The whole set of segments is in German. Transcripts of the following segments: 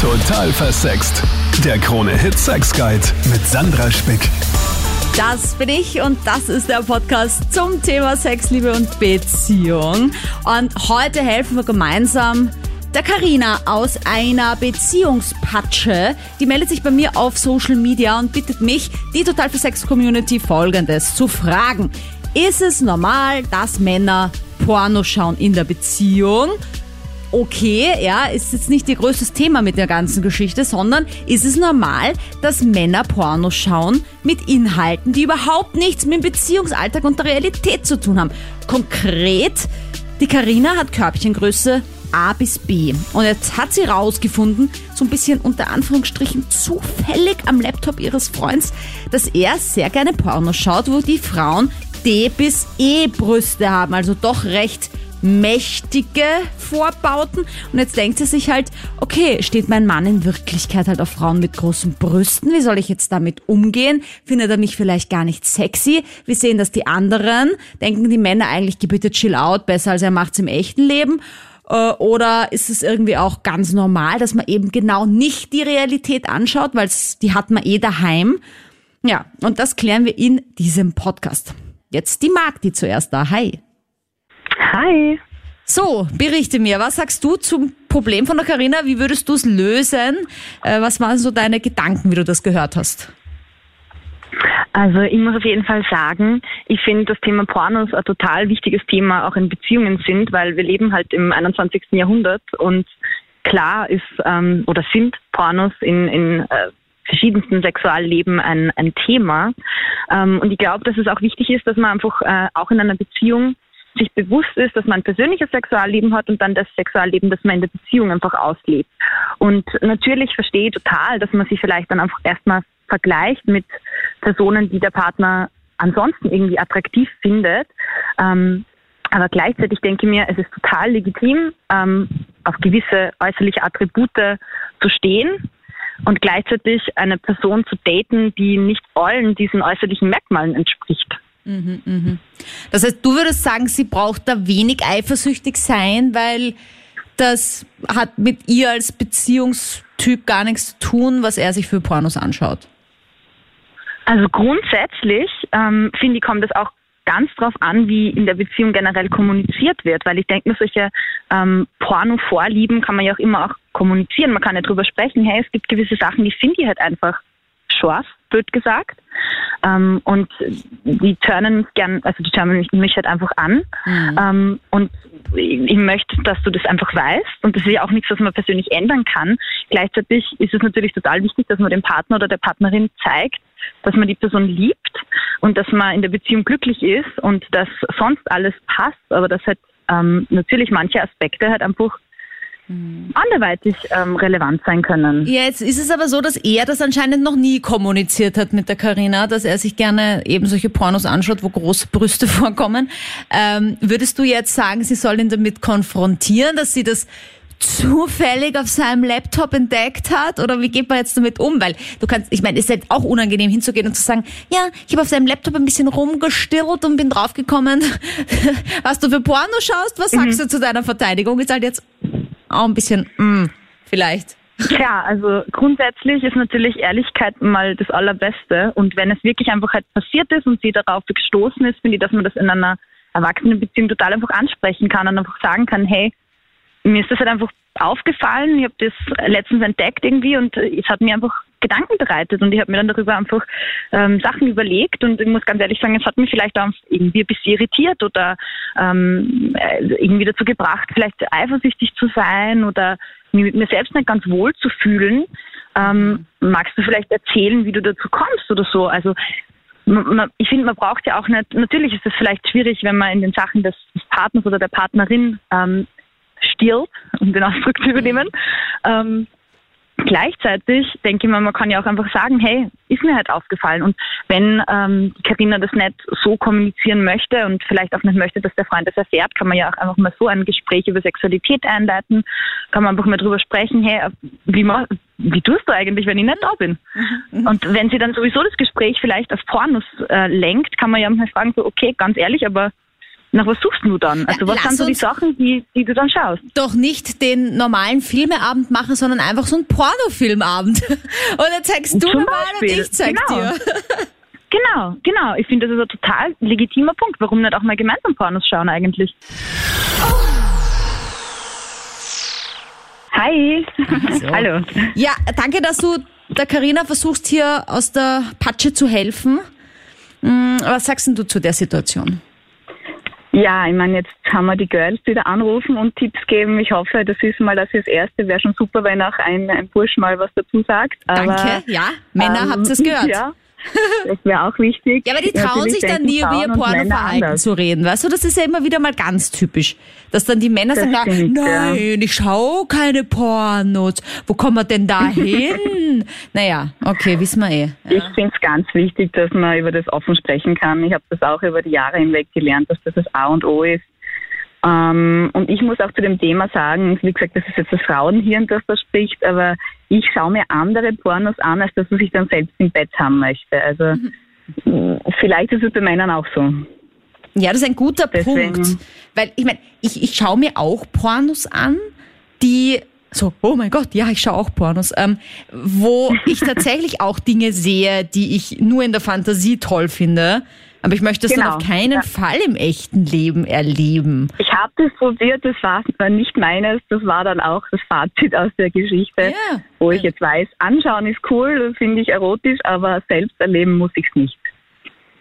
Total versext. Der Krone-Hit Sex Guide mit Sandra Spick. Das bin ich und das ist der Podcast zum Thema Sex, Liebe und Beziehung. Und heute helfen wir gemeinsam der Karina aus einer Beziehungspatsche. Die meldet sich bei mir auf Social Media und bittet mich, die Total für Sex Community folgendes zu fragen. Ist es normal, dass Männer Porno schauen in der Beziehung? Okay, ja, ist jetzt nicht ihr größtes Thema mit der ganzen Geschichte, sondern ist es normal, dass Männer Porno schauen mit Inhalten, die überhaupt nichts mit dem Beziehungsalltag und der Realität zu tun haben. Konkret, die Karina hat Körbchengröße A bis B. Und jetzt hat sie rausgefunden, so ein bisschen unter Anführungsstrichen zufällig am Laptop ihres Freunds, dass er sehr gerne Porno schaut, wo die Frauen D bis E Brüste haben, also doch recht mächtige Vorbauten. Und jetzt denkt sie sich halt, okay, steht mein Mann in Wirklichkeit halt auf Frauen mit großen Brüsten? Wie soll ich jetzt damit umgehen? Findet er mich vielleicht gar nicht sexy? Wir sehen das die anderen. Denken die Männer eigentlich, bitte chill out, besser als er macht's im echten Leben? Äh, oder ist es irgendwie auch ganz normal, dass man eben genau nicht die Realität anschaut, weil die hat man eh daheim? Ja, und das klären wir in diesem Podcast. Jetzt die Magdi zuerst da. Hi. Hi. So, berichte mir, was sagst du zum Problem von der Karina? Wie würdest du es lösen? Äh, was waren so deine Gedanken, wie du das gehört hast? Also ich muss auf jeden Fall sagen, ich finde das Thema Pornos ein total wichtiges Thema auch in Beziehungen sind, weil wir leben halt im 21. Jahrhundert und klar ist ähm, oder sind Pornos in, in äh, verschiedensten Sexualleben ein, ein Thema. Ähm, und ich glaube, dass es auch wichtig ist, dass man einfach äh, auch in einer Beziehung sich bewusst ist, dass man ein persönliches Sexualleben hat und dann das Sexualleben, das man in der Beziehung einfach auslebt. Und natürlich verstehe ich total, dass man sich vielleicht dann einfach erstmal vergleicht mit Personen, die der Partner ansonsten irgendwie attraktiv findet. Ähm, aber gleichzeitig denke ich mir, es ist total legitim, ähm, auf gewisse äußerliche Attribute zu stehen und gleichzeitig eine Person zu daten, die nicht allen diesen äußerlichen Merkmalen entspricht. Mhm, mhm. Das heißt, du würdest sagen, sie braucht da wenig eifersüchtig sein, weil das hat mit ihr als Beziehungstyp gar nichts zu tun, was er sich für Pornos anschaut. Also grundsätzlich ähm, finde ich, kommt es auch ganz drauf an, wie in der Beziehung generell kommuniziert wird, weil ich denke mir, solche ähm, Porno-Vorlieben kann man ja auch immer auch kommunizieren. Man kann ja drüber sprechen, hey, es gibt gewisse Sachen, die finde ich halt einfach scharf, blöd gesagt. Ähm, und die turnen mich gern, also die turnen mich, mich halt einfach an. Mhm. Ähm, und ich möchte, dass du das einfach weißt. Und das ist ja auch nichts, was man persönlich ändern kann. Gleichzeitig ist es natürlich total wichtig, dass man dem Partner oder der Partnerin zeigt, dass man die Person liebt und dass man in der Beziehung glücklich ist und dass sonst alles passt, aber dass halt ähm, natürlich manche Aspekte halt einfach. Anderweitig ähm, relevant sein können. Jetzt ist es aber so, dass er das anscheinend noch nie kommuniziert hat mit der Karina, dass er sich gerne eben solche Pornos anschaut, wo große Brüste vorkommen. Ähm, würdest du jetzt sagen, sie soll ihn damit konfrontieren, dass sie das zufällig auf seinem Laptop entdeckt hat? Oder wie geht man jetzt damit um? Weil du kannst, ich meine, es ist halt auch unangenehm hinzugehen und zu sagen, ja, ich habe auf seinem Laptop ein bisschen rumgestirrt und bin draufgekommen, was du für Porno schaust. Was sagst mhm. du zu deiner Verteidigung? Ist halt jetzt auch ein bisschen, mm, vielleicht. Ja, also grundsätzlich ist natürlich Ehrlichkeit mal das Allerbeste. Und wenn es wirklich einfach halt passiert ist und sie darauf gestoßen ist, finde ich, dass man das in einer Erwachsenenbeziehung total einfach ansprechen kann und einfach sagen kann, hey, mir ist das halt einfach aufgefallen. Ich habe das letztens entdeckt irgendwie und es hat mir einfach Gedanken bereitet und ich habe mir dann darüber einfach ähm, Sachen überlegt und ich muss ganz ehrlich sagen, es hat mich vielleicht auch irgendwie ein bisschen irritiert oder ähm, äh, irgendwie dazu gebracht, vielleicht eifersüchtig zu sein oder mich mit mir selbst nicht ganz wohl zu fühlen. Ähm, magst du vielleicht erzählen, wie du dazu kommst oder so? Also ich finde, man braucht ja auch nicht, natürlich ist es vielleicht schwierig, wenn man in den Sachen des, Partners oder der Partnerin ähm, stirbt, um den Ausdruck zu übernehmen. Ähm, Gleichzeitig denke ich mir, man kann ja auch einfach sagen, hey, ist mir halt aufgefallen. Und wenn ähm, Karina das nicht so kommunizieren möchte und vielleicht auch nicht möchte, dass der Freund das erfährt, kann man ja auch einfach mal so ein Gespräch über Sexualität einleiten. Kann man einfach mal drüber sprechen, hey, wie, wie tust du eigentlich, wenn ich nicht da bin? Mhm. Und wenn sie dann sowieso das Gespräch vielleicht auf Pornos äh, lenkt, kann man ja mal fragen, so, okay, ganz ehrlich, aber Nach was suchst du dann? Also was lass sind so die Sachen, die, die du dann schaust? Doch nicht den normalen Filmeabend machen, sondern einfach so einen Pornofilmabend. Und dann zeigst du Zum mir mal und ich zeig genau. dir. Genau, genau. Ich finde, das ist ein total legitimer Punkt. Warum nicht auch mal gemeinsam Pornos schauen eigentlich? Hi. Hallo. Ja, danke, dass du der Karina versuchst, hier aus der Patsche zu helfen. Mm, Was sagst denn du zu der Situation? Ja, ich meine, jetzt haben wir die Girls, die da anrufen und Tipps geben. Ich hoffe, das ist mal das, das Erste. Wäre schon super, wenn auch ein, ein Bursch mal was dazu sagt. Aber, Danke, ja. Männer, ähm, habt ihr es gehört? Ja, das wäre auch wichtig. Ja, aber die trauen Natürlich sich dann nie über ihr Pornoverhalten zu reden, weißt du? Das ist ja immer wieder mal ganz typisch. Dass dann die Männer Das sagen, stimmt, ja. nein, ich schau keine Pornos. Wo kommen wir denn da hin? naja, okay, wissen wir eh. Ich finde es ganz wichtig, dass man über das offen sprechen kann. Ich habe das auch über die Jahre hinweg gelernt, dass das das A und O ist. Ähm, und ich muss auch zu dem Thema sagen, wie gesagt, das ist jetzt das Frauenhirn, das da spricht, aber ich schaue mir andere Pornos an, als das, was ich dann selbst im Bett haben möchte. Also mh, vielleicht ist es bei Männern auch so. Ja, das ist ein guter Deswegen- Punkt. Weil ich meine, ich, ich schaue mir auch Pornos an, die so, oh mein Gott, ja, ich schaue auch Pornos, ähm, wo ich tatsächlich auch Dinge sehe, die ich nur in der Fantasie toll finde. Aber ich möchte es dann Genau, auf keinen ja. Fall im echten Leben erleben. Ich habe das probiert, das war nicht meines, das war dann auch das Fazit aus der Geschichte, Ja. wo ich jetzt weiß, anschauen ist cool, finde ich erotisch, aber selbst erleben muss ich es nicht.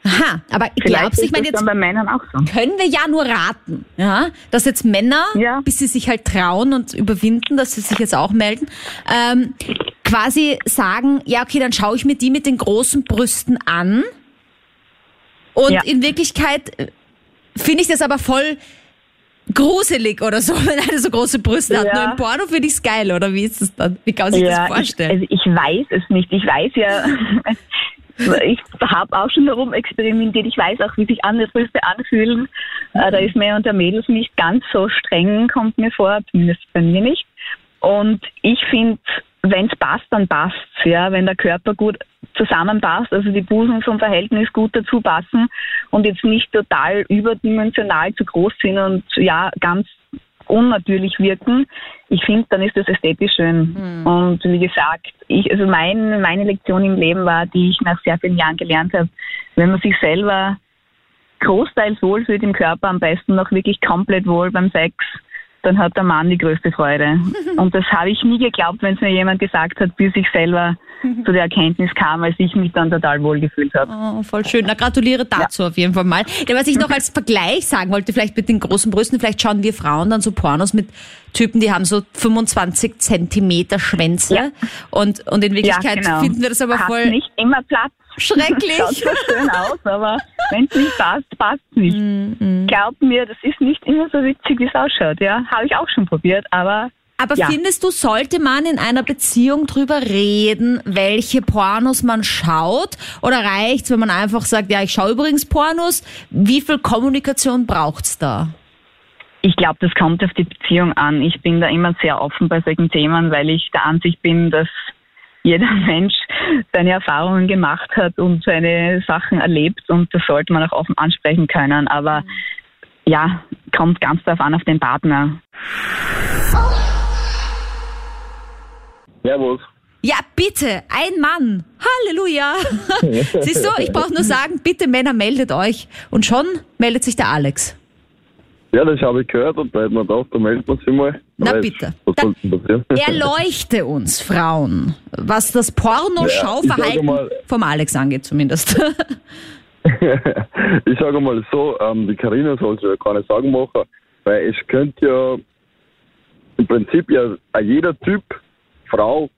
Aha, aber Vielleicht glaubst du, ich meine, jetzt dann bei Männern auch so. können wir ja nur raten, ja, dass jetzt Männer, Ja. bis sie sich halt trauen und überwinden, dass sie sich jetzt auch melden, ähm, quasi sagen, ja, okay, dann schaue ich mir die mit den großen Brüsten an. Und Ja. in Wirklichkeit äh, finde ich das aber voll gruselig oder so, wenn eine so große Brüste hat. Ja. Nur im Porno finde ich es geil, oder wie ist das dann? Wie kann man sich das ich, vorstellen? also ich weiß es nicht. Ich weiß ja, ich habe auch schon darum experimentiert. Ich weiß auch, wie sich andere Brüste anfühlen. Äh, Da ist mehr unter Mädels nicht ganz so streng, kommt mir vor, zumindest bei mir nicht. Und ich finde, wenn es passt, dann passt ja. Wenn der Körper gut zusammenpasst, also die Busen vom Verhältnis gut dazu passen und jetzt nicht total überdimensional zu groß sind und ja, ganz unnatürlich wirken. Ich finde, dann ist das ästhetisch schön. Und wie gesagt, ich, also mein, meine Lektion im Leben war, die ich nach sehr vielen Jahren gelernt habe, wenn man sich selber großteils wohlfühlt im Körper, am besten noch wirklich komplett wohl beim Sex, dann hat der Mann die größte Freude. Und das habe ich nie geglaubt, wenn es mir jemand gesagt hat, bis ich selber zu der Erkenntnis kam, als ich mich dann total wohl gefühlt habe. Oh, voll schön. Na, gratuliere dazu auf jeden Fall mal. Ja, was ich noch als Vergleich sagen wollte, vielleicht mit den großen Brüsten, vielleicht schauen wir Frauen dann so Pornos mit Typen, die haben so 25 Zentimeter Schwänze. Ja. Und, und in Wirklichkeit genau. finden wir das aber Hat voll nicht immer Platz. Schrecklich. Schaut zwar schön aus, aber wenn es nicht passt, passt es nicht. Mm, Glaubt mir, das ist nicht immer so witzig, wie es ausschaut. Ja, habe ich auch schon probiert, aber Aber Ja. findest du, sollte man in einer Beziehung drüber reden, welche Pornos man schaut? Oder reicht's, wenn man einfach sagt, ja, ich schaue übrigens Pornos? Wie viel Kommunikation braucht's da? ich glaube, das kommt auf die Beziehung an. Ich bin da immer sehr offen bei solchen Themen, weil ich der Ansicht bin, dass jeder Mensch seine Erfahrungen gemacht hat und seine Sachen erlebt und das sollte man auch offen ansprechen können. Aber ja, kommt ganz darauf an auf den Partner. Servus. Ja, bitte, ein Mann. Halleluja. Siehst du, ich brauche nur sagen, bitte Männer, meldet euch. Und schon meldet sich der Alex. Ja, das habe ich gehört und da hätte man gedacht, da meldet man sich mal. Na Weil, bitte. Was soll denn passieren? Erleuchte uns, Frauen, was das Pornoschauverhalten Ja, ich vom Alex angeht zumindest. ich sage mal so, ähm, die Karina soll sich ja keine Sorgen machen, weil es könnte ja im Prinzip ja jeder Typ, Frau,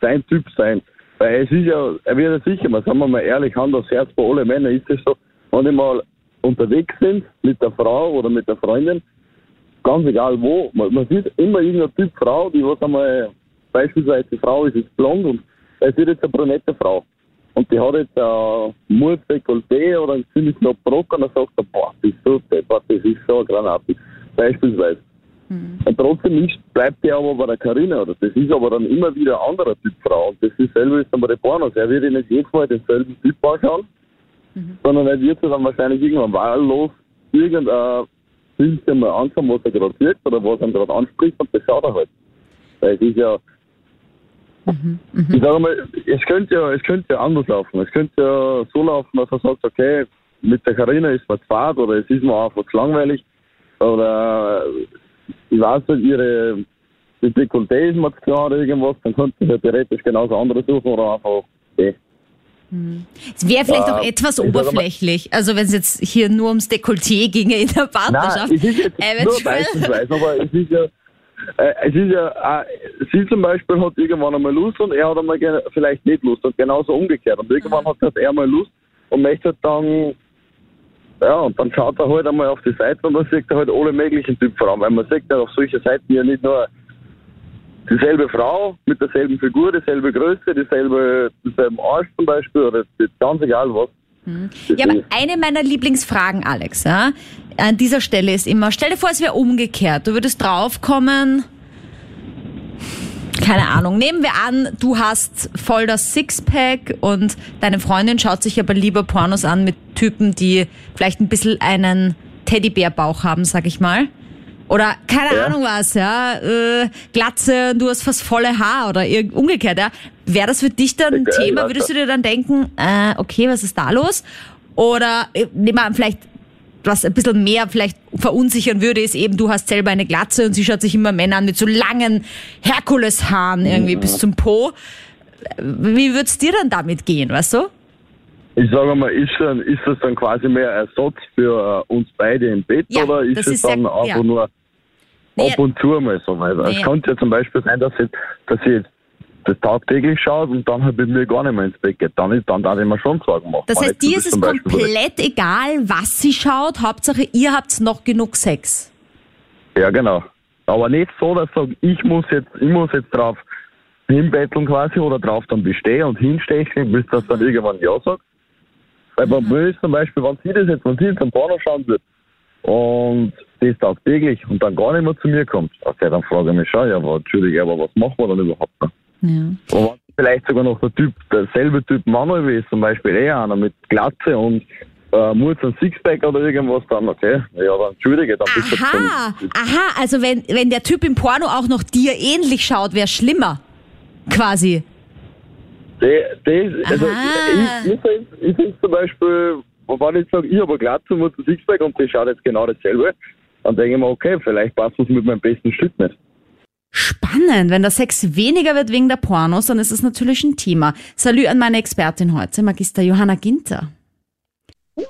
sein Typ sein. Weil es ist ja, er wird ja sicher mal, sagen wir mal ehrlich, Hand aufs Herz, bei allen Männern ist es so, wenn die mal unterwegs sind mit der Frau oder mit der Freundin, ganz egal wo, man, man sieht immer irgendein Typ Frau, die was einmal, beispielsweise die Frau ist jetzt blond und es wird jetzt eine brünette Frau. Und die hat jetzt ein Mut Dekolleté oder ein ziemlich noch Brock und dann sagt er, boah, das ist so deppert, das ist so eine Granate. Beispielsweise. Und trotzdem ist, bleibt der aber bei der Carina, oder? Das ist aber dann immer wieder ein anderer Typ Frau. Und das ist selber ist dann bei den Pornos. Er wird nicht jedes Mal denselben Typ anschauen, sondern er wird sich dann wahrscheinlich irgendwann wahllos irgendeine filmt sich mal anschauen, was er gerade sieht oder was er gerade anspricht und das schaut er halt. Weil es ist ja, ich sage mal, es könnte ja, es könnte ja anders laufen. Es könnte ja so laufen, dass er sagt, okay, mit der Karina ist zu fad oder es ist mir einfach zu langweilig oder ich weiß nicht, ihre die Dekolleté ist mir zu klar oder irgendwas, dann könnte ich ja theoretisch genauso andere suchen oder einfach, okay. Es wäre vielleicht auch Ja, etwas sag mal- oberflächlich. Also wenn es jetzt hier nur ums Dekolleté ginge in der Partnerschaft. Nein, es ist jetzt nur aber es ist ja, äh, es ist ja, äh, sie zum Beispiel hat irgendwann einmal Lust und er hat einmal vielleicht nicht Lust und genauso umgekehrt. Und irgendwann hat halt er mal Lust und möchte halt dann, ja, und dann schaut er halt einmal auf die Seite und dann sieht er halt alle möglichen Typen Frauen, weil man sieht ja auf solchen Seiten ja nicht nur dieselbe Frau mit derselben Figur, dieselbe Größe, dieselbe, dieselben Arsch zum Beispiel oder ganz egal was. Ja, aber eine meiner Lieblingsfragen, Alex, ja, an dieser Stelle ist immer, stell dir vor, es wäre umgekehrt. Du würdest draufkommen, keine Ahnung, nehmen wir an, du hast voll das Sixpack und deine Freundin schaut sich aber lieber Pornos an mit Typen, die vielleicht ein bisschen einen Teddybärbauch haben, sag ich mal. Oder keine Ja. Ahnung was, ja, äh, Glatze und du hast fast volle Haar oder umgekehrt, ja. Wäre das für dich dann ein Thema? Würdest du dir dann denken, äh, okay, was ist da los? Oder äh, nehmen wir an, vielleicht was ein bisschen mehr vielleicht verunsichern würde, ist eben, du hast selber eine Glatze und sie schaut sich immer Männer an mit so langen Herkuleshaaren irgendwie bis zum Po. Wie würd's dir dann damit gehen, weißt du? Ich sage mal, ist, dann, ist das dann quasi mehr Ersatz für äh, uns beide im Bett Ja, oder ist es dann einfach ja. nur Nee, ab und zu mal so weiter? Nee. Es könnte ja zum Beispiel sein, dass sie, dass jetzt das tagtäglich schaut und dann halt mit mir gar nicht mehr ins Bett geht. Dann, ist, dann darf ich mir schon Sorgen machen. Das heißt, ich dir ist es Beispiel komplett egal, was sie schaut. Hauptsache, ihr habt noch genug Sex. Ja, genau. Aber nicht so, dass ich sage, ich muss jetzt, ich muss jetzt drauf hinbetteln quasi oder drauf dann bestehen und hinstechen, bis das dann irgendwann Ja sagt. Weil bei mir ist zum Beispiel, wenn sie das jetzt, wenn sie jetzt am Porno schauen wird und das tagtäglich und dann gar nicht mehr zu mir kommt, okay, dann frage ich mich schon, ja, aber entschuldige, aber was machen wir dann überhaupt noch? Ja. Und wenn vielleicht sogar noch der Typ, derselbe Typ Manuel ist, zum Beispiel eh einer mit Glatze und äh, Murz und Sixpack oder irgendwas, dann okay, ja, dann entschuldige, dann bist du Aha, zum- aha, also wenn, wenn der Typ im Porno auch noch dir ähnlich schaut, wäre schlimmer. Quasi. Das, das, also Aha. ich, ich finde zum Beispiel, wenn ich sage, ich habe eine Glatze und ein Sixpack und die schaut jetzt genau dasselbe, dann denke ich mir, okay, vielleicht passt es mit meinem besten Stück nicht. Spannend. Wenn der Sex weniger wird wegen der Pornos, dann ist es natürlich ein Thema. Salü an meine Expertin heute, Magister Johanna Ginter.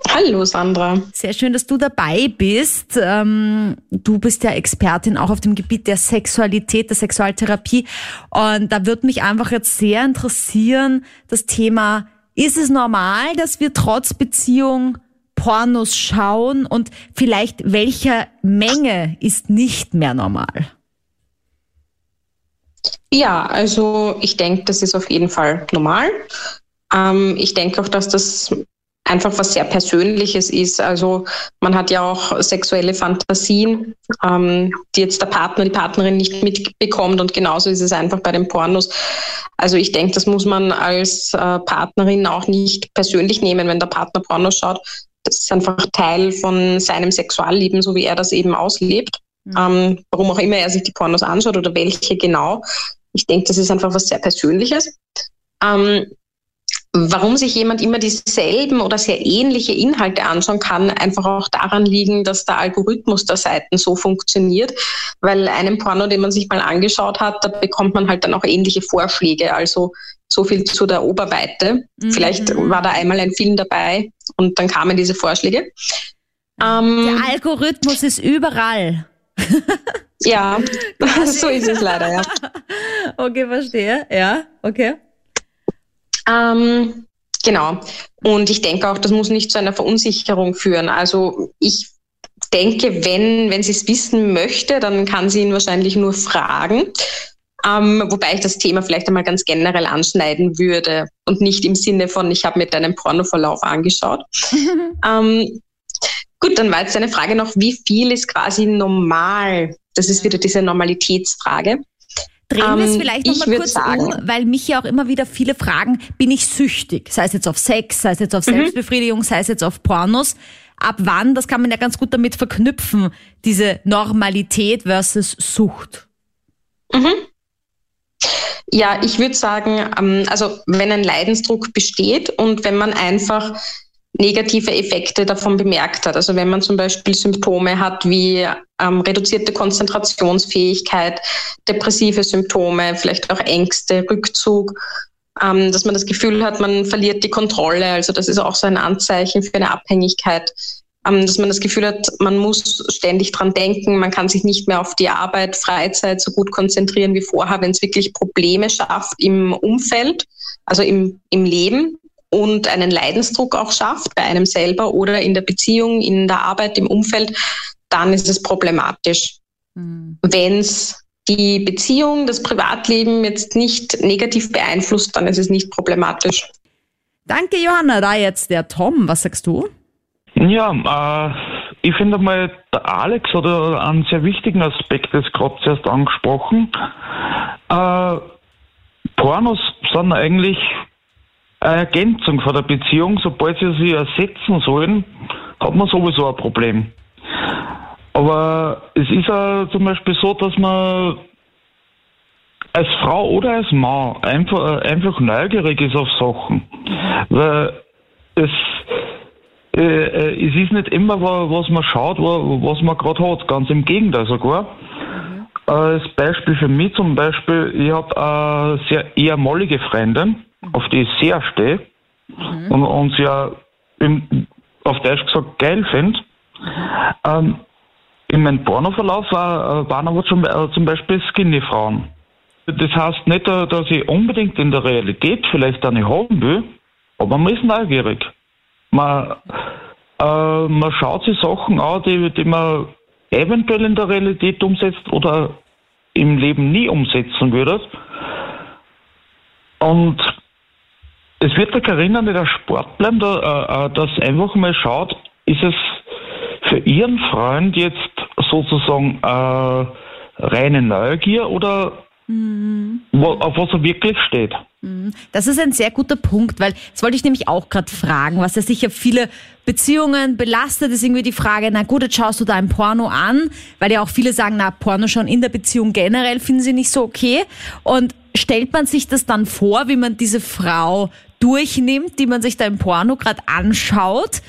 Hallo Sandra. Sehr schön, dass du dabei bist. Ähm, du bist ja Expertin auch auf dem Gebiet der Sexualität, der Sexualtherapie. Und da würde mich einfach jetzt sehr interessieren, das Thema, ist es normal, dass wir trotz Beziehung Pornos schauen und vielleicht welcher Menge ist nicht mehr normal? Ja, also ich denke, das ist auf jeden Fall normal. Ähm, ich denke auch, dass das einfach was sehr Persönliches ist. Also man hat ja auch sexuelle Fantasien, ähm, die jetzt der Partner, die Partnerin nicht mitbekommt und genauso ist es einfach bei den Pornos. Also ich denke, das muss man als äh, Partnerin auch nicht persönlich nehmen, wenn der Partner Pornos schaut. Das ist einfach Teil von seinem Sexualleben, so wie er das eben auslebt. Ähm, warum auch immer er sich die Pornos anschaut oder welche genau. Ich denke, das ist einfach was sehr Persönliches. Ähm, warum sich jemand immer dieselben oder sehr ähnliche Inhalte anschauen kann, einfach auch daran liegen, dass der Algorithmus der Seiten so funktioniert. Weil einem Porno, den man sich mal angeschaut hat, da bekommt man halt dann auch ähnliche Vorschläge. Also so viel zu der Oberweite. Mhm. Vielleicht war da einmal ein Film dabei und dann kamen diese Vorschläge. Ähm, Der Algorithmus ist überall. ja, so ist es leider, ja. Okay, verstehe. Ja, okay. Ähm, genau. Und ich denke auch, das muss nicht zu einer Verunsicherung führen. Also ich denke, wenn, wenn sie es wissen möchte, dann kann sie ihn wahrscheinlich nur fragen. Ähm, wobei ich das Thema vielleicht einmal ganz generell anschneiden würde und nicht im Sinne von, ich habe mir deinen Pornoverlauf angeschaut. ähm, gut, dann war jetzt eine Frage noch, wie viel ist quasi normal? Das ist wieder diese Normalitätsfrage. Drehen wir es Ähm, vielleicht noch ich mal würd kurz sagen- um, weil mich ja auch immer wieder viele fragen, bin ich süchtig? Sei es jetzt auf Sex, sei es jetzt auf Mhm. Selbstbefriedigung, sei es jetzt auf Pornos. ab wann, das kann man ja ganz gut damit verknüpfen, diese Normalität versus Sucht. Mhm. Ja, ich würde sagen, ähm, also wenn ein Leidensdruck besteht und wenn man einfach negative Effekte davon bemerkt hat. Also wenn man zum Beispiel Symptome hat wie ähm, reduzierte Konzentrationsfähigkeit, depressive Symptome, vielleicht auch Ängste, Rückzug, ähm, dass man das Gefühl hat, man verliert die Kontrolle. Also das ist auch so ein Anzeichen für eine Abhängigkeit, ähm, dass man das Gefühl hat, man muss ständig dran denken, man kann sich nicht mehr auf die Arbeit, Freizeit so gut konzentrieren wie vorher, wenn es wirklich Probleme schafft im Umfeld, also im, im Leben und einen Leidensdruck auch schafft bei einem selber oder in der Beziehung, in der Arbeit, im Umfeld, dann ist es problematisch. Mhm. Wenn es die Beziehung, das Privatleben jetzt nicht negativ beeinflusst, dann ist es nicht problematisch. Danke, Johanna. Da jetzt der Tom. Was sagst du? Ja, äh, ich finde mal, der Alex hat einen sehr wichtigen Aspekt jetzt gerade zuerst angesprochen. Äh, Pornos sind eigentlich eine Ergänzung von der Beziehung. Sobald sie sie ersetzen sollen, hat man sowieso ein Problem. Aber es ist ja zum Beispiel so, dass man als Frau oder als Mann einfach, einfach neugierig ist auf Sachen. Weil es, äh, äh, es ist nicht immer, was man schaut, was man gerade hat. Ganz im Gegenteil sogar. Mhm. Als Beispiel für mich zum Beispiel, ich habe eine sehr eher mollige Freundin, auf die ich sehr stehe mhm. und, und sehr im, auf Deutsch gesagt geil finde. Ähm, in meinem Pornoverlauf war, waren aber zum, äh, zum Beispiel Skinny-Frauen. Das heißt nicht, äh, dass ich unbedingt in der Realität vielleicht eine haben will, aber man ist neugierig. Man, äh, man schaut sich Sachen an, die, die man eventuell in der Realität umsetzt oder im Leben nie umsetzen würde. Und es wird der Carina nicht der Sport bleiben, da, äh, dass einfach mal schaut, ist es für ihren Freund jetzt sozusagen äh, reine Neugier oder mhm. wo, auf was er wirklich steht? Mhm. Das ist ein sehr guter Punkt, weil das wollte ich nämlich auch gerade fragen, was ja sicher viele Beziehungen belastet, ist irgendwie die Frage, na gut, jetzt schaust du da ein Porno an, weil ja auch viele sagen, na, Porno schon in der Beziehung generell finden sie nicht so okay. Und stellt man sich das dann vor, wie man diese Frau durchnimmt, die man sich da im Porno gerade anschaut?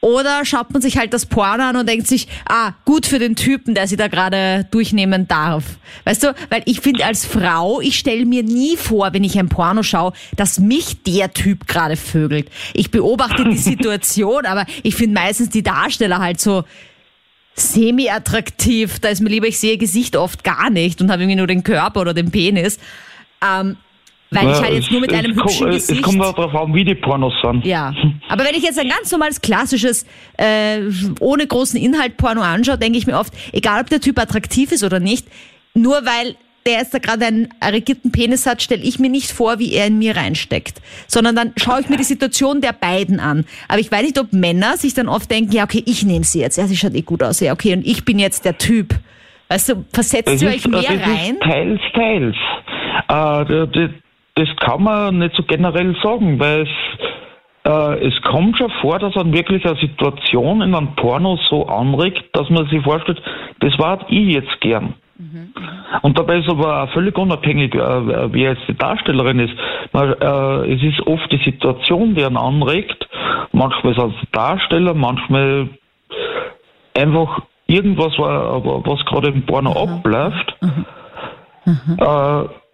Oder schaut man sich halt das Porno an und denkt sich, ah, gut für den Typen, der sie da gerade durchnehmen darf. Weißt du, weil ich finde als Frau, ich stelle mir nie vor, wenn ich ein Porno schaue, dass mich der Typ gerade vögelt. Ich beobachte die Situation, aber ich finde meistens die Darsteller halt so semi-attraktiv. Da ist mir lieber, ich sehe Gesicht oft gar nicht und habe irgendwie nur den Körper oder den Penis. Ähm, weil ich halt jetzt nur mit einem hübschen Gesicht... Es kommt auch darauf an, wie die Pornos sind. Ja, aber wenn ich jetzt ein ganz normales, klassisches, äh, ohne großen Inhalt Porno anschaue, denke ich mir oft, egal ob der Typ attraktiv ist oder nicht, nur weil der jetzt da gerade einen erregierten Penis hat, stelle ich mir nicht vor, wie er in mir reinsteckt. Sondern dann schaue ich mir die Situation der beiden an. Aber ich weiß nicht, ob Männer sich dann oft denken, ja, okay, ich nehme sie jetzt. Ja, sie schaut eh gut aus. Ja, okay, und ich bin jetzt der Typ. Weißt du, versetzt das ihr euch mehr das rein? Ist teils, teils. Äh, das kann man nicht so generell sagen, weil es, äh, es kommt schon vor, dass man wirklich eine Situation in einem Porno so anregt, dass man sich vorstellt, das war ich jetzt gern. Mhm. Und dabei ist aber auch völlig unabhängig, äh, wie jetzt die Darstellerin ist. Man, äh, es ist oft die Situation, die einen anregt. Manchmal ist es der Darsteller, manchmal einfach irgendwas, was gerade im Porno mhm. abläuft. Mhm. mhm. Äh,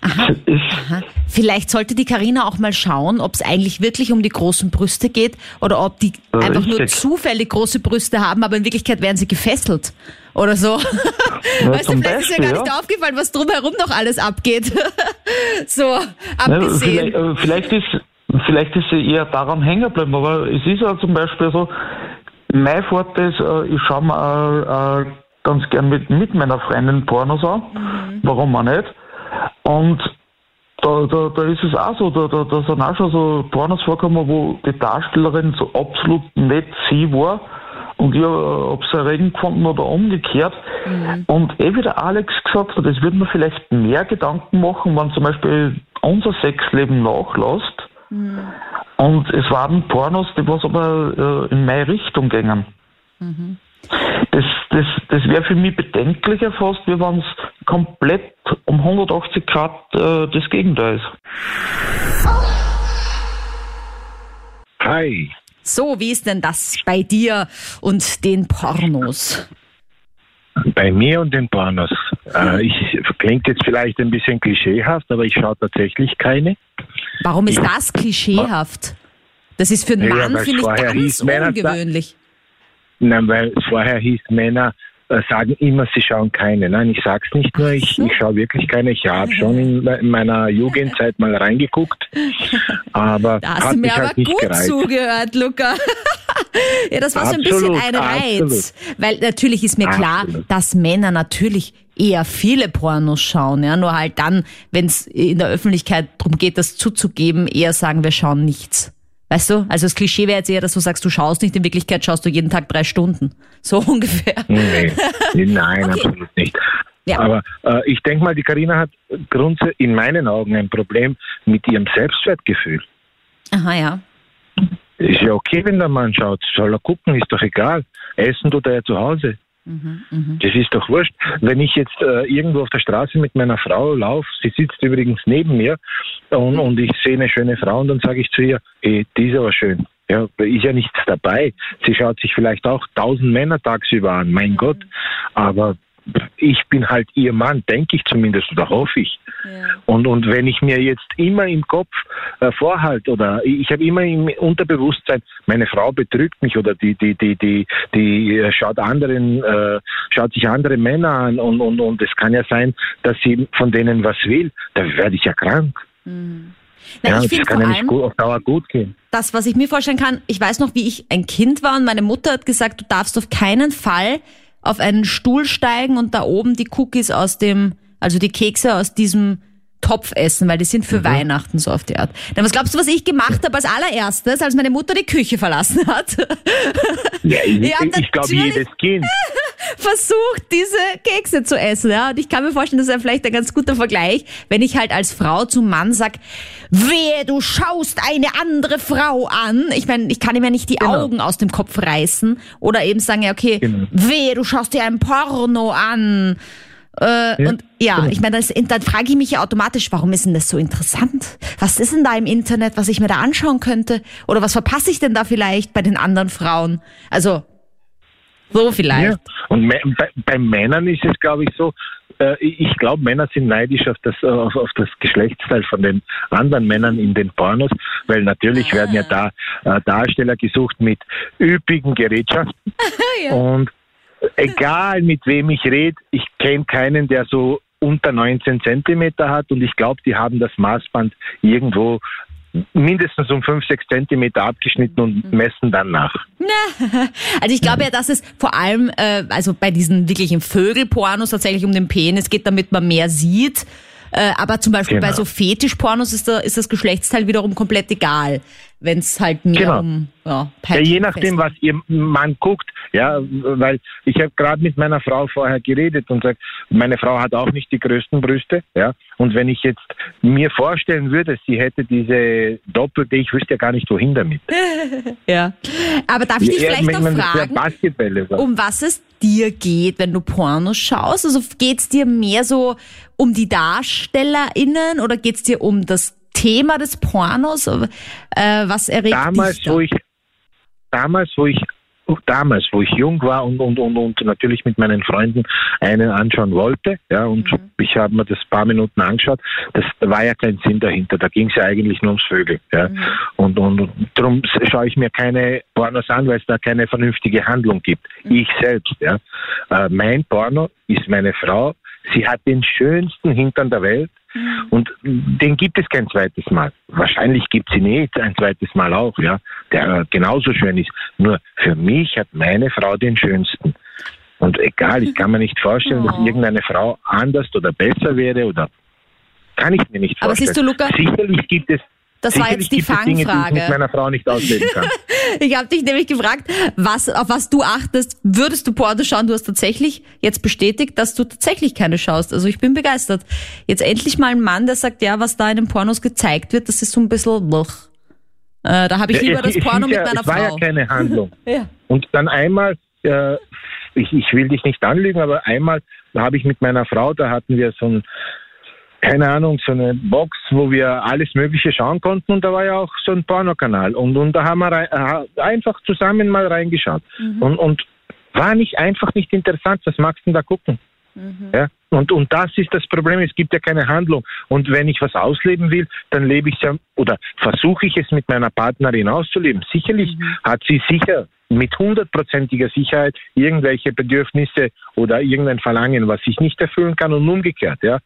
Aha. Aha. Vielleicht sollte die Karina auch mal schauen, ob es eigentlich wirklich um die großen Brüste geht oder ob die Richtig. einfach nur zufällig große Brüste haben, aber in Wirklichkeit werden sie gefesselt oder so. Ja, weißt du, vielleicht Beispiel, ist mir gar nicht ja. aufgefallen, was drumherum noch alles abgeht. so, abgesehen. Ja, vielleicht, vielleicht, ist, vielleicht ist sie eher daran hängen geblieben, aber es ist ja zum Beispiel so, mein Vorteil ist, äh, ich schaue mir äh, äh, ganz gern mit, mit meiner Freundin Pornos an. Mhm. Warum auch nicht? Und da, da, da ist es auch so, da, da, da sind auch schon so Pornos vorgekommen, wo die Darstellerin so absolut nicht sie war. Und ich habe es erregend gefunden oder umgekehrt. Mhm. Und eh wie der Alex gesagt hat, es würde mir vielleicht mehr Gedanken machen, wenn zum Beispiel unser Sexleben nachlässt. Mhm. Und es waren Pornos, die was aber äh, in meine Richtung gingen. Das, das, das wäre für mich bedenklicher fast, wie wenn es komplett um 180 Grad äh, das Gegenteil ist. Hi. So, wie ist denn das bei dir und den Pornos? Bei mir und den Pornos. Äh, ich klingt jetzt vielleicht ein bisschen klischeehaft, aber ich schaue tatsächlich keine. Warum ist das klischeehaft? Das ist für einen Ja, Mann, weil finde ich, ganz ungewöhnlich. Nein, weil vorher hieß, Männer äh, sagen immer, sie schauen keine. Nein, ich sag's nicht nur, ich, ich schaue wirklich keine. Ich habe schon in, in meiner Jugendzeit mal reingeguckt, aber Da hast hat du mir mich aber halt nicht gut gereizt. zugehört, Luca. ja, das war so ein bisschen Absolut, ein Reiz. Weil natürlich ist mir klar, Absolut. dass Männer natürlich eher viele Pornos schauen. Ja? Nur halt dann, wenn es in der Öffentlichkeit darum geht, das zuzugeben, eher sagen, wir schauen nichts. Weißt du? Also das Klischee wäre jetzt eher, dass du sagst, du schaust nicht, in Wirklichkeit schaust du jeden Tag drei Stunden. So ungefähr. Nee, nein, absolut nicht. Ja. Aber äh, ich denke mal, die Karina hat grundsätzlich in meinen Augen ein Problem mit ihrem Selbstwertgefühl. Aha, ja. Ist ja okay, wenn der Mann schaut. Soll er gucken, ist doch egal. Essen tut er ja zu Hause. Das ist doch wurscht. Wenn ich jetzt äh, irgendwo auf der Straße mit meiner Frau laufe, sie sitzt übrigens neben mir und, und ich sehe eine schöne Frau und dann sage ich zu ihr, hey, die ist aber schön. Ja, da ist ja nichts dabei. Sie schaut sich vielleicht auch tausend Männer tagsüber an, mein Gott. Aber ich bin halt ihr Mann, denke ich zumindest oder hoffe ich. Und, und wenn ich mir jetzt immer im Kopf äh, vorhalte oder ich habe immer im Unterbewusstsein, meine Frau betrügt mich oder die, die, die, die, die äh, schaut anderen, äh, schaut sich andere Männer an und, und, und es kann ja sein, dass sie von denen was will, da werde ich ja krank. Na, ja, ich das kann ja nicht gut, auf Dauer gut gehen. das, was ich mir vorstellen kann, ich weiß noch, wie ich ein Kind war und meine Mutter hat gesagt, du darfst auf keinen Fall auf einen Stuhl steigen und da oben die Cookies aus dem, also die Kekse aus diesem Topf essen, weil die sind Mhm. für Weihnachten so auf die Art. Dann was glaubst du, was ich gemacht habe als allererstes, als meine Mutter die Küche verlassen hat? Ja, ich Ja, ich glaube, jedes Kind. versucht, diese Kekse zu essen. Ja? Und ich kann mir vorstellen, das ist ja vielleicht ein ganz guter Vergleich, wenn ich halt als Frau zum Mann sag, wehe, du schaust eine andere Frau an. Ich meine, ich kann ihm ja nicht die Genau. Augen aus dem Kopf reißen oder eben sagen, ja, okay, Genau. wehe, du schaust dir ein Porno an. Äh, Ja, und ja, genau. ich meine, das- dann frage ich mich ja automatisch, warum ist denn das so interessant? Was ist denn da im Internet, was ich mir da anschauen könnte? Oder was verpasse ich denn da vielleicht bei den anderen Frauen? Also, so vielleicht. Ja. Und bei, bei Männern ist es, glaube ich, so, äh, ich glaube, Männer sind neidisch auf das, auf, auf das Geschlechtsteil von den anderen Männern in den Pornos, weil natürlich werden ja da äh, Darsteller gesucht mit üppigen Gerätschaften. Und egal mit wem ich rede, ich kenne keinen, der so unter 19 Zentimeter hat und ich glaube, die haben das Maßband irgendwo mindestens um 5, 6 Zentimeter abgeschnitten und messen dann nach. Also ich glaube ja, dass es vor allem, äh, also bei diesen wirklichen Vögelpornos tatsächlich um den Penis geht, damit man mehr sieht. Äh, aber zum Beispiel Genau. bei so Fetischpornos ist, da, ist das Geschlechtsteil wiederum komplett egal, wenn es halt mehr Genau. um ja, Ja, je nachdem, was ihr Mann guckt, ja, weil ich habe gerade mit meiner Frau vorher geredet und sagt, meine Frau hat auch nicht die größten Brüste, ja, und wenn ich jetzt mir vorstellen würde, sie hätte diese doppelte, ich wüsste ja gar nicht wohin damit. Ja. Aber darf ich dich Ja, vielleicht wenn noch ja fragen, um was es dir geht, wenn du Pornos schaust? Also geht's dir mehr so um die DarstellerInnen oder geht's dir um das Thema des Pornos? Äh, was erregt damals, dich da? wo ich damals, wo ich damals, wo ich jung war und, und, und, und natürlich mit meinen Freunden einen anschauen wollte, ja, und Mhm. ich habe mir das paar Minuten angeschaut, das da war ja kein Sinn dahinter, da ging es ja eigentlich nur ums Vögel, ja, Mhm. und, und, und darum schaue ich mir keine Pornos an, weil es da keine vernünftige Handlung gibt. Mhm. Ich selbst, ja, äh, mein Porno ist meine Frau, sie hat den schönsten Hintern der Welt, und den gibt es kein zweites Mal. Wahrscheinlich gibt es ihn eh ein zweites Mal auch, ja, der genauso schön ist. Nur für mich hat meine Frau den schönsten. Und egal, ich kann mir nicht vorstellen, dass Oh. irgendeine Frau anders oder besser wäre oder kann ich mir nicht Aber vorstellen. siehst du, Luca, sicherlich gibt es Das war jetzt die Dinge, die ich Fangfrage. mit meiner Frau nicht ausleben kann. Ich habe dich nämlich gefragt, was, auf was du achtest. Würdest du Porno schauen? Du hast tatsächlich jetzt bestätigt, dass du tatsächlich keine schaust. Also ich bin begeistert. Jetzt endlich mal ein Mann, der sagt, ja, was da in den Pornos gezeigt wird, das ist so ein bisschen, blech. Äh, da habe ich lieber das es Porno mit ja, meiner es war Frau. ja keine Handlung. Ja. Und dann einmal, äh, ich, ich will dich nicht anlügen, aber einmal habe ich mit meiner Frau, da hatten wir so ein, keine Ahnung, so eine Box, wo wir alles Mögliche schauen konnten und da war ja auch so ein Pornokanal und, und da haben wir rein, einfach zusammen mal reingeschaut und, und war nicht einfach nicht interessant, was magst du denn da gucken? Ja? Und, und das ist das Problem, es gibt ja keine Handlung. Und wenn ich was ausleben will, dann lebe ich es ja oder versuche ich es mit meiner Partnerin auszuleben. Sicherlich hat sie sicher mit hundertprozentiger Sicherheit irgendwelche Bedürfnisse oder irgendein Verlangen, was ich nicht erfüllen kann und umgekehrt. Ja?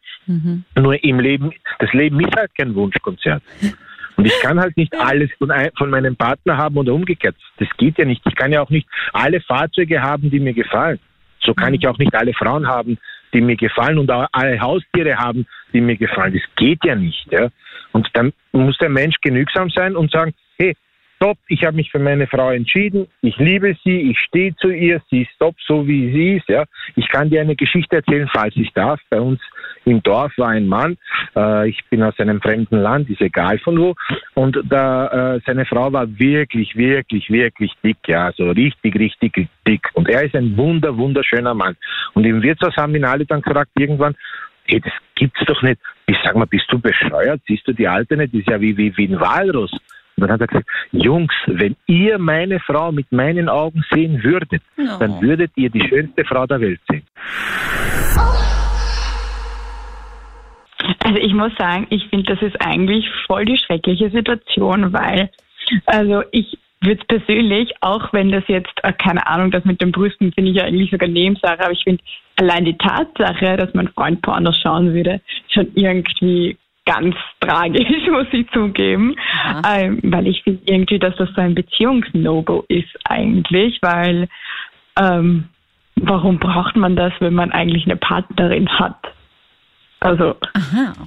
Nur im Leben, das Leben ist halt kein Wunschkonzert. Und ich kann halt nicht alles von, von meinem Partner haben oder umgekehrt. Das geht ja nicht. Ich kann ja auch nicht alle Fahrzeuge haben, die mir gefallen. So kann ich auch nicht alle Frauen haben, die mir gefallen und auch alle Haustiere haben, die mir gefallen. Das geht ja nicht. Ja? Und dann muss der Mensch genügsam sein und sagen, hey, stopp, ich habe mich für meine Frau entschieden, ich liebe sie, ich stehe zu ihr, sie ist top, so wie sie ist. Ja? Ich kann dir eine Geschichte erzählen, falls ich darf. Bei uns im Dorf war ein Mann, äh, ich bin aus einem fremden Land, ist egal von wo, und da äh, seine Frau war wirklich, wirklich, wirklich dick, ja, so richtig, richtig dick. Und er ist ein wunder, wunderschöner Mann. Und im Wirtshaus haben ihn alle dann gefragt, irgendwann, hey, das gibt's doch nicht. Ich sag mal, bist du bescheuert? Siehst du die Alte nicht? Die ist ja wie, wie, wie ein Walrus. Und dann hat er gesagt, Jungs, wenn ihr meine Frau mit meinen Augen sehen würdet, dann würdet ihr die schönste Frau der Welt sehen. Also ich muss sagen, ich finde, das ist eigentlich voll die schreckliche Situation, weil also ich würde persönlich, auch wenn das jetzt, äh, keine Ahnung, das mit den Brüsten finde ich ja eigentlich sogar Nebensache, aber ich finde allein die Tatsache, dass mein Freund Pornos schauen würde, schon irgendwie ganz tragisch, muss ich zugeben, ähm, weil ich finde irgendwie, dass das so ein Beziehungs-No-Go ist eigentlich, weil ähm, warum braucht man das, wenn man eigentlich eine Partnerin hat? Also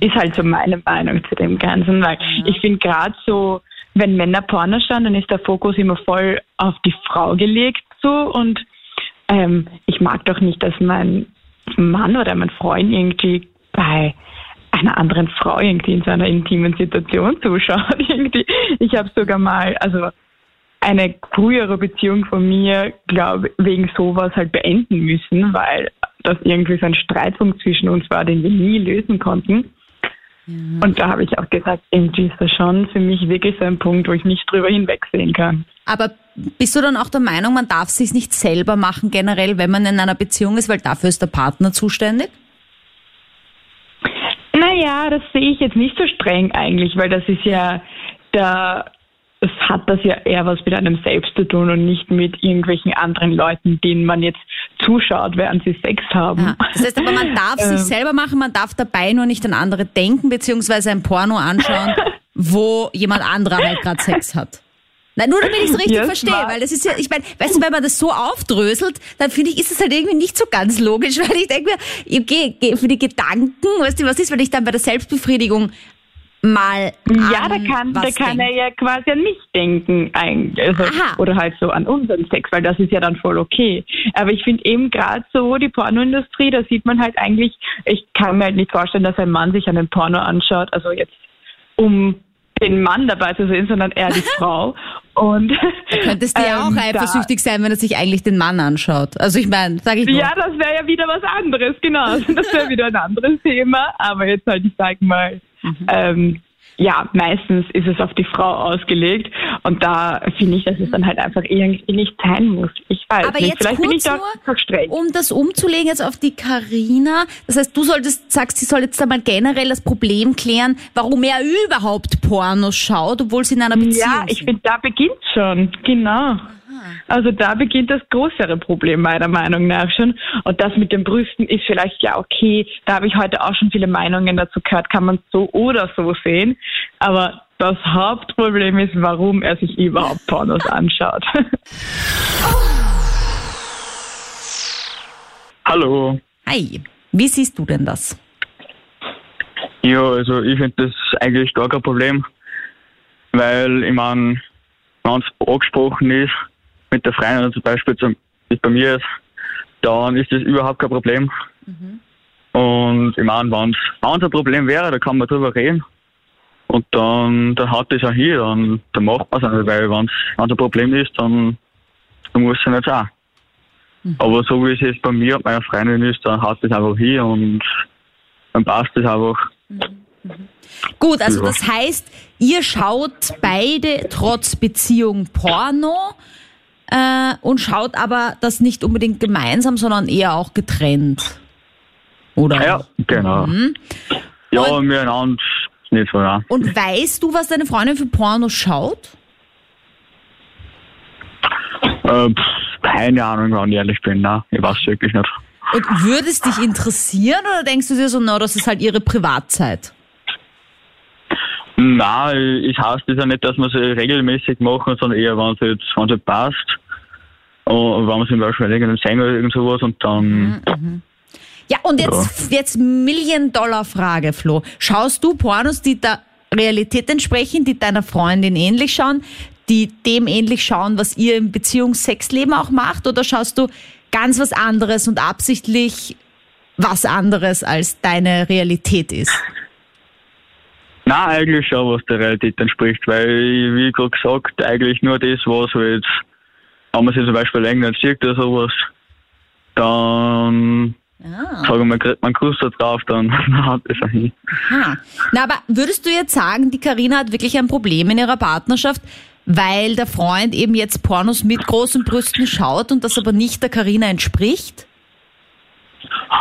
ist halt so meine Meinung zu dem Ganzen, weil ich finde gerade so, wenn Männer Porno schauen, dann ist der Fokus immer voll auf die Frau gelegt so. Und ähm, ich mag doch nicht, dass mein Mann oder mein Freund irgendwie bei einer anderen Frau irgendwie in so einer intimen Situation zuschaut. irgendwie. Ich habe sogar mal, also eine frühere Beziehung von mir, glaube wegen sowas halt beenden müssen, weil das irgendwie so ein Streitpunkt zwischen uns war, den wir nie lösen konnten. Und da habe ich auch gesagt, irgendwie ist das schon für mich wirklich so ein Punkt, wo ich nicht drüber hinwegsehen kann. Aber bist du dann auch der Meinung, man darf sich nicht selber machen generell, wenn man in einer Beziehung ist, weil dafür ist der Partner zuständig? Naja, das sehe ich jetzt nicht so streng eigentlich, weil das ist ja, da es hat das ja eher was mit einem selbst zu tun und nicht mit irgendwelchen anderen Leuten, denen man jetzt zuschaut, während sie Sex haben. Ja. Das heißt aber, man darf sich Ähm. selber machen, man darf dabei nur nicht an andere denken, beziehungsweise ein Porno anschauen, wo jemand anderer halt gerade Sex hat. Nein, nur damit ich es richtig Ja, verstehe, weil das ist ja, ich meine, weißt du, wenn man das so aufdröselt, dann finde ich, ist es halt irgendwie nicht so ganz logisch, weil ich denke mir, okay, für die Gedanken, weißt du, was ist, wenn ich dann bei der Selbstbefriedigung mal Ja, da kann, da kann denk. er ja quasi an mich denken eigentlich. Also, oder halt so an unseren Sex, weil das ist ja dann voll okay. Aber ich finde eben gerade so die Pornoindustrie, da sieht man halt eigentlich, ich kann mir halt nicht vorstellen, dass ein Mann sich einen Porno anschaut, also jetzt um den Mann dabei zu sehen, sondern eher die Frau. Und Könntest du ja auch ähm, eifersüchtig sein, wenn er sich eigentlich den Mann anschaut. Also ich meine, sag ich nur. Ja, das wäre ja wieder was anderes, genau. Das wäre wieder ein anderes Thema. Aber jetzt halt, ich sag mal, ähm, ja, meistens ist es auf die Frau ausgelegt und da finde ich, dass es dann halt einfach irgendwie nicht sein muss. Ich weiß Aber nicht. jetzt Vielleicht bin ich da nur, streng. um das umzulegen jetzt auf die Karina. Das heißt, du solltest, sagst, sie soll jetzt einmal generell das Problem klären, warum er überhaupt Pornos schaut, obwohl sie in einer Beziehung Ja, ich finde, da beginnt schon, genau. Also da beginnt das größere Problem meiner Meinung nach schon. Und das mit den Brüsten ist vielleicht ja okay. Da habe ich heute auch schon viele Meinungen dazu gehört, kann man so oder so sehen. Aber das Hauptproblem ist, warum er sich überhaupt Pornos anschaut. Hallo. Hi, wie siehst du denn das? Ja, also ich finde das eigentlich gar kein Problem, weil ich meine, wenn es angesprochen ist, mit der Freundin zum Beispiel, zum, wie es bei mir ist, dann ist das überhaupt kein Problem. Und ich meine, wenn es ein Problem wäre, da kann man drüber reden. und dann, dann hat das auch hier, dann, dann macht man es nicht, weil wenn es ein Problem ist, dann, dann muss es nicht auch. Mhm. Aber so wie es jetzt bei mir und meiner Freundin ist, dann hat das einfach hier und dann passt das einfach. Mhm. Mhm. Gut, also das heißt, ihr schaut beide trotz Beziehung Porno äh, und schaut aber das nicht unbedingt gemeinsam, sondern eher auch getrennt. Oder? Ja, genau. Mhm. Ja, und, miteinander nicht so, ja. Und weißt du, was deine Freundin für Porno schaut? Äh, pff, keine Ahnung, wenn ich ehrlich bin, ne? ich weiß wirklich nicht. Und würde es dich interessieren oder denkst du dir so, na, das ist halt ihre Privatzeit? Nein, es heißt das ja nicht, dass man sie regelmäßig machen, sondern eher, wenn es jetzt, wenn es halt passt. Und wenn man zum Beispiel irgendeinem Sänger oder irgend sowas und dann. Mhm, mhm. Ja, und jetzt, ja. jetzt Million-Dollar-Frage, Flo. Schaust du Pornos, die der Realität entsprechen, die deiner Freundin ähnlich schauen, die dem ähnlich schauen, was ihr im Beziehungssexleben auch macht? Oder schaust du ganz was anderes und absichtlich was anderes, als deine Realität ist? Nein, eigentlich schon, was der Realität entspricht, weil, wie gerade gesagt, eigentlich nur das, was halt, wenn man sich zum Beispiel länger nicht sieht oder sowas, dann Ah. Sagen wir, kriegt man Kuss da drauf, dann hat es auch hin. Aha. Na, aber würdest du jetzt sagen, die Karina hat wirklich ein Problem in ihrer Partnerschaft, weil der Freund eben jetzt Pornos mit großen Brüsten schaut und das aber nicht der Karina entspricht?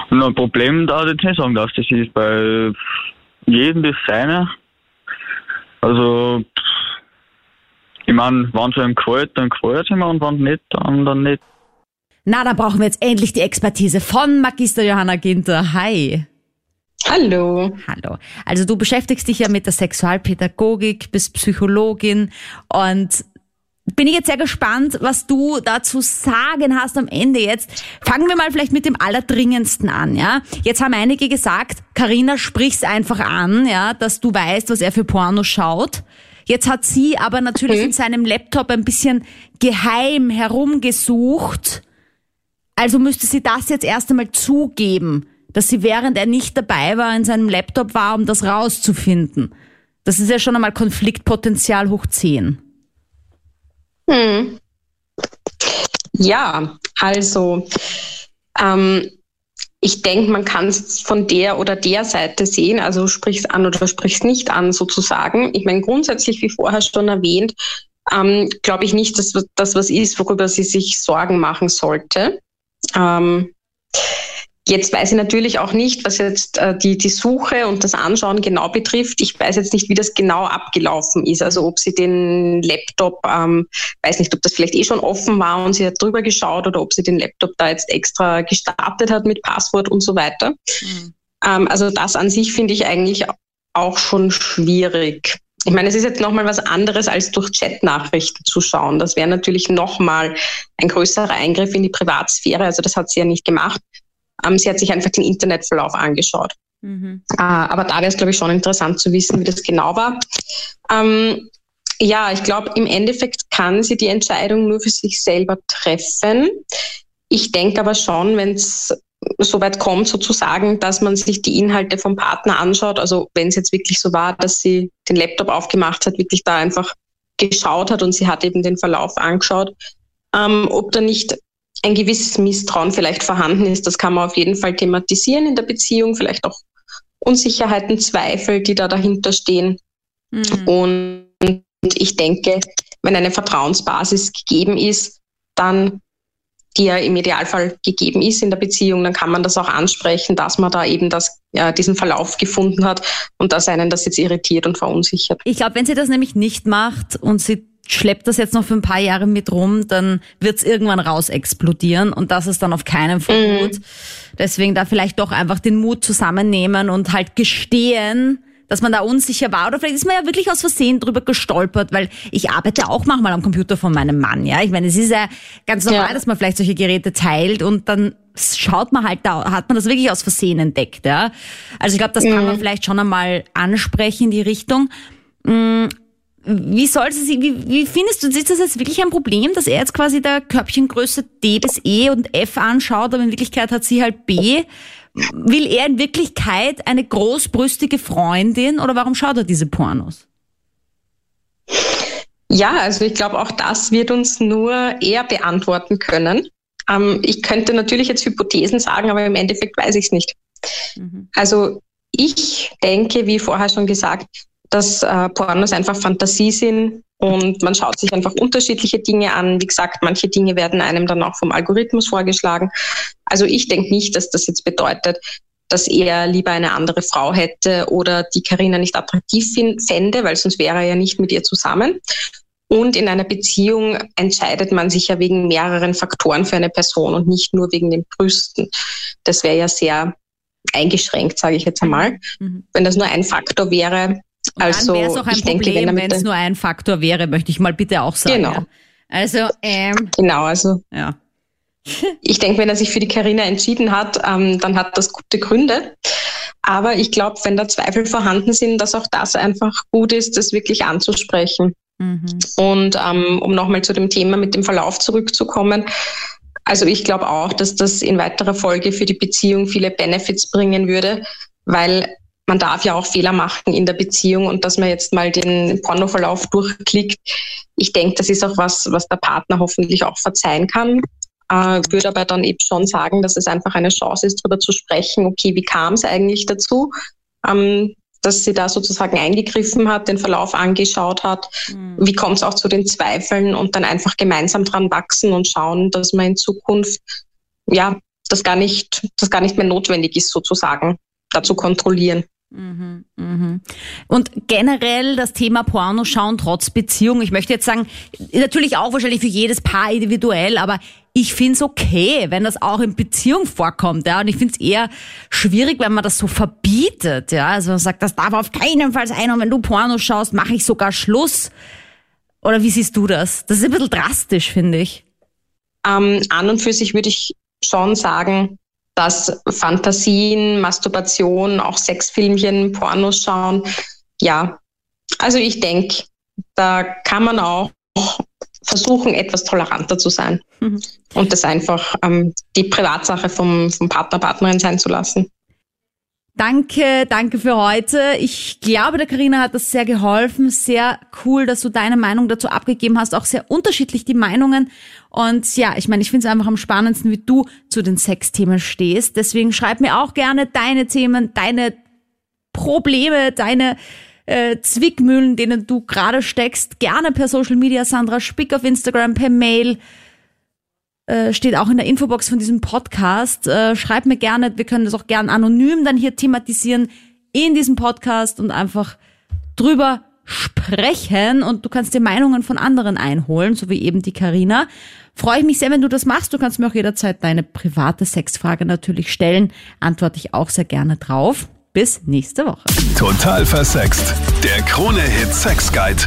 Na, ein Problem da ich nicht sagen, dass das ist bei jedem das seine. Also, ich meine, wenn es einem gefällt, dann gefällt es ihm und wenn nicht, dann, dann nicht. Na, dann brauchen wir jetzt endlich die Expertise von Magister Johanna Ginter. Hi. Hallo. Hallo. Also du beschäftigst dich ja mit der Sexualpädagogik, bist Psychologin und bin ich jetzt sehr gespannt, was du dazu sagen hast am Ende jetzt. Fangen wir mal vielleicht mit dem Allerdringendsten an, ja. Jetzt haben einige gesagt, Karina sprich's einfach an, ja, dass du weißt, was er für Porno schaut. Jetzt hat sie aber natürlich okay. in seinem Laptop ein bisschen geheim herumgesucht. Also müsste sie das jetzt erst einmal zugeben, dass sie während er nicht dabei war in seinem Laptop war, um das rauszufinden. Das ist ja schon einmal Konfliktpotenzial hoch 10. Hm. Ja, also ähm, ich denke, man kann es von der oder der Seite sehen, also sprich es an oder sprich es nicht an sozusagen. Ich meine, grundsätzlich, wie vorher schon erwähnt, ähm, glaube ich nicht, dass das was ist, worüber sie sich Sorgen machen sollte. Ähm, Jetzt weiß ich natürlich auch nicht, was jetzt äh, die, die Suche und das Anschauen genau betrifft. Ich weiß jetzt nicht, wie das genau abgelaufen ist. Also ob sie den Laptop, ähm, weiß nicht, ob das vielleicht eh schon offen war und sie hat drüber geschaut oder ob sie den Laptop da jetzt extra gestartet hat mit Passwort und so weiter. Mhm. Ähm, also das an sich finde ich eigentlich auch schon schwierig. Ich meine, es ist jetzt nochmal was anderes, als durch Chatnachrichten zu schauen. Das wäre natürlich nochmal ein größerer Eingriff in die Privatsphäre. Also das hat sie ja nicht gemacht. Ähm, sie hat sich einfach den Internetverlauf angeschaut. Mhm. Äh, aber da wäre es, glaube ich, schon interessant zu wissen, wie das genau war. Ähm, ja, ich glaube, im Endeffekt kann sie die Entscheidung nur für sich selber treffen. Ich denke aber schon, wenn es so weit kommt, sozusagen, dass man sich die Inhalte vom Partner anschaut, also wenn es jetzt wirklich so war, dass sie den Laptop aufgemacht hat, wirklich da einfach geschaut hat und sie hat eben den Verlauf angeschaut, ähm, ob da nicht ein gewisses Misstrauen vielleicht vorhanden ist. Das kann man auf jeden Fall thematisieren in der Beziehung, vielleicht auch Unsicherheiten, Zweifel, die da dahinter stehen. Mhm. Und ich denke, wenn eine Vertrauensbasis gegeben ist, dann die ja im Idealfall gegeben ist in der Beziehung, dann kann man das auch ansprechen, dass man da eben das, ja, diesen Verlauf gefunden hat und dass einen das jetzt irritiert und verunsichert. Ich glaube, wenn sie das nämlich nicht macht und sie schleppt das jetzt noch für ein paar Jahre mit rum, dann wird es irgendwann raus explodieren und das ist dann auf keinen Fall mhm. gut. Deswegen da vielleicht doch einfach den Mut zusammennehmen und halt gestehen, dass man da unsicher war oder vielleicht ist man ja wirklich aus Versehen drüber gestolpert, weil ich arbeite auch manchmal am Computer von meinem Mann, ja. Ich meine, es ist ja ganz normal, ja. dass man vielleicht solche Geräte teilt und dann schaut man halt da, hat man das wirklich aus Versehen entdeckt, ja. Also ich glaube, das mhm. kann man vielleicht schon einmal ansprechen in die Richtung. Wie soll sie, wie, wie findest du, ist das jetzt wirklich ein Problem, dass er jetzt quasi der Körbchengröße D bis E und F anschaut, aber in Wirklichkeit hat sie halt B? will er in Wirklichkeit eine großbrüstige Freundin oder warum schaut er diese Pornos? Ja, also ich glaube, auch das wird uns nur er beantworten können. Ähm, ich könnte natürlich jetzt Hypothesen sagen, aber im Endeffekt weiß ich es nicht. Mhm. Also ich denke, wie vorher schon gesagt, dass äh, Pornos einfach Fantasie sind und man schaut sich einfach unterschiedliche Dinge an. Wie gesagt, manche Dinge werden einem dann auch vom Algorithmus vorgeschlagen. Also ich denke nicht, dass das jetzt bedeutet, dass er lieber eine andere Frau hätte oder die Karina nicht attraktiv fände, weil sonst wäre er ja nicht mit ihr zusammen. Und in einer Beziehung entscheidet man sich ja wegen mehreren Faktoren für eine Person und nicht nur wegen den Brüsten. Das wäre ja sehr eingeschränkt, sage ich jetzt einmal. Mhm. Wenn das nur ein Faktor wäre, und also dann wäre es auch ein Problem, wenn es nur ein Faktor wäre, möchte ich mal bitte auch sagen. Genau. Also ähm, genau, also ja. ich denke, wenn er sich für die Karina entschieden hat, ähm, dann hat das gute Gründe. Aber ich glaube, wenn da Zweifel vorhanden sind, dass auch das einfach gut ist, das wirklich anzusprechen. Mhm. Und ähm, um nochmal zu dem Thema mit dem Verlauf zurückzukommen, also ich glaube auch, dass das in weiterer Folge für die Beziehung viele Benefits bringen würde, weil man darf ja auch Fehler machen in der Beziehung und dass man jetzt mal den Pornoverlauf durchklickt. Ich denke, das ist auch was, was der Partner hoffentlich auch verzeihen kann. Äh, würde aber dann eben schon sagen, dass es einfach eine Chance ist, darüber zu sprechen, okay, wie kam es eigentlich dazu? Ähm, dass sie da sozusagen eingegriffen hat, den Verlauf angeschaut hat. Mhm. Wie kommt es auch zu den Zweifeln und dann einfach gemeinsam dran wachsen und schauen, dass man in Zukunft ja das gar nicht, das gar nicht mehr notwendig ist, sozusagen, da zu kontrollieren. Mhm, mhm. Und generell das Thema Porno schauen trotz Beziehung. Ich möchte jetzt sagen, natürlich auch wahrscheinlich für jedes Paar individuell, aber ich finde es okay, wenn das auch in Beziehung vorkommt, ja. Und ich finde es eher schwierig, wenn man das so verbietet, ja. Also man sagt, das darf auf keinen Fall sein und wenn du Porno schaust, mache ich sogar Schluss. Oder wie siehst du das? Das ist ein bisschen drastisch, finde ich. Ähm, an und für sich würde ich schon sagen, dass Fantasien, Masturbation, auch Sexfilmchen, Pornos schauen, ja, also ich denke, da kann man auch versuchen, etwas toleranter zu sein mhm. und das einfach ähm, die Privatsache vom, vom Partner, Partnerin sein zu lassen. Danke, danke für heute. Ich glaube, der Karina hat das sehr geholfen. Sehr cool, dass du deine Meinung dazu abgegeben hast. Auch sehr unterschiedlich die Meinungen. Und ja, ich meine, ich finde es einfach am spannendsten, wie du zu den Sexthemen stehst. Deswegen schreib mir auch gerne deine Themen, deine Probleme, deine äh, Zwickmühlen, denen du gerade steckst. Gerne per Social Media, Sandra Spick auf Instagram, per Mail äh, steht auch in der Infobox von diesem Podcast. Äh, schreib mir gerne, wir können das auch gerne anonym dann hier thematisieren in diesem Podcast und einfach drüber sprechen und du kannst dir Meinungen von anderen einholen, so wie eben die Karina. Freue ich mich sehr, wenn du das machst. Du kannst mir auch jederzeit deine private Sexfrage natürlich stellen. Antworte ich auch sehr gerne drauf. Bis nächste Woche. Total versext. Der Krone-Hit Sex Guide.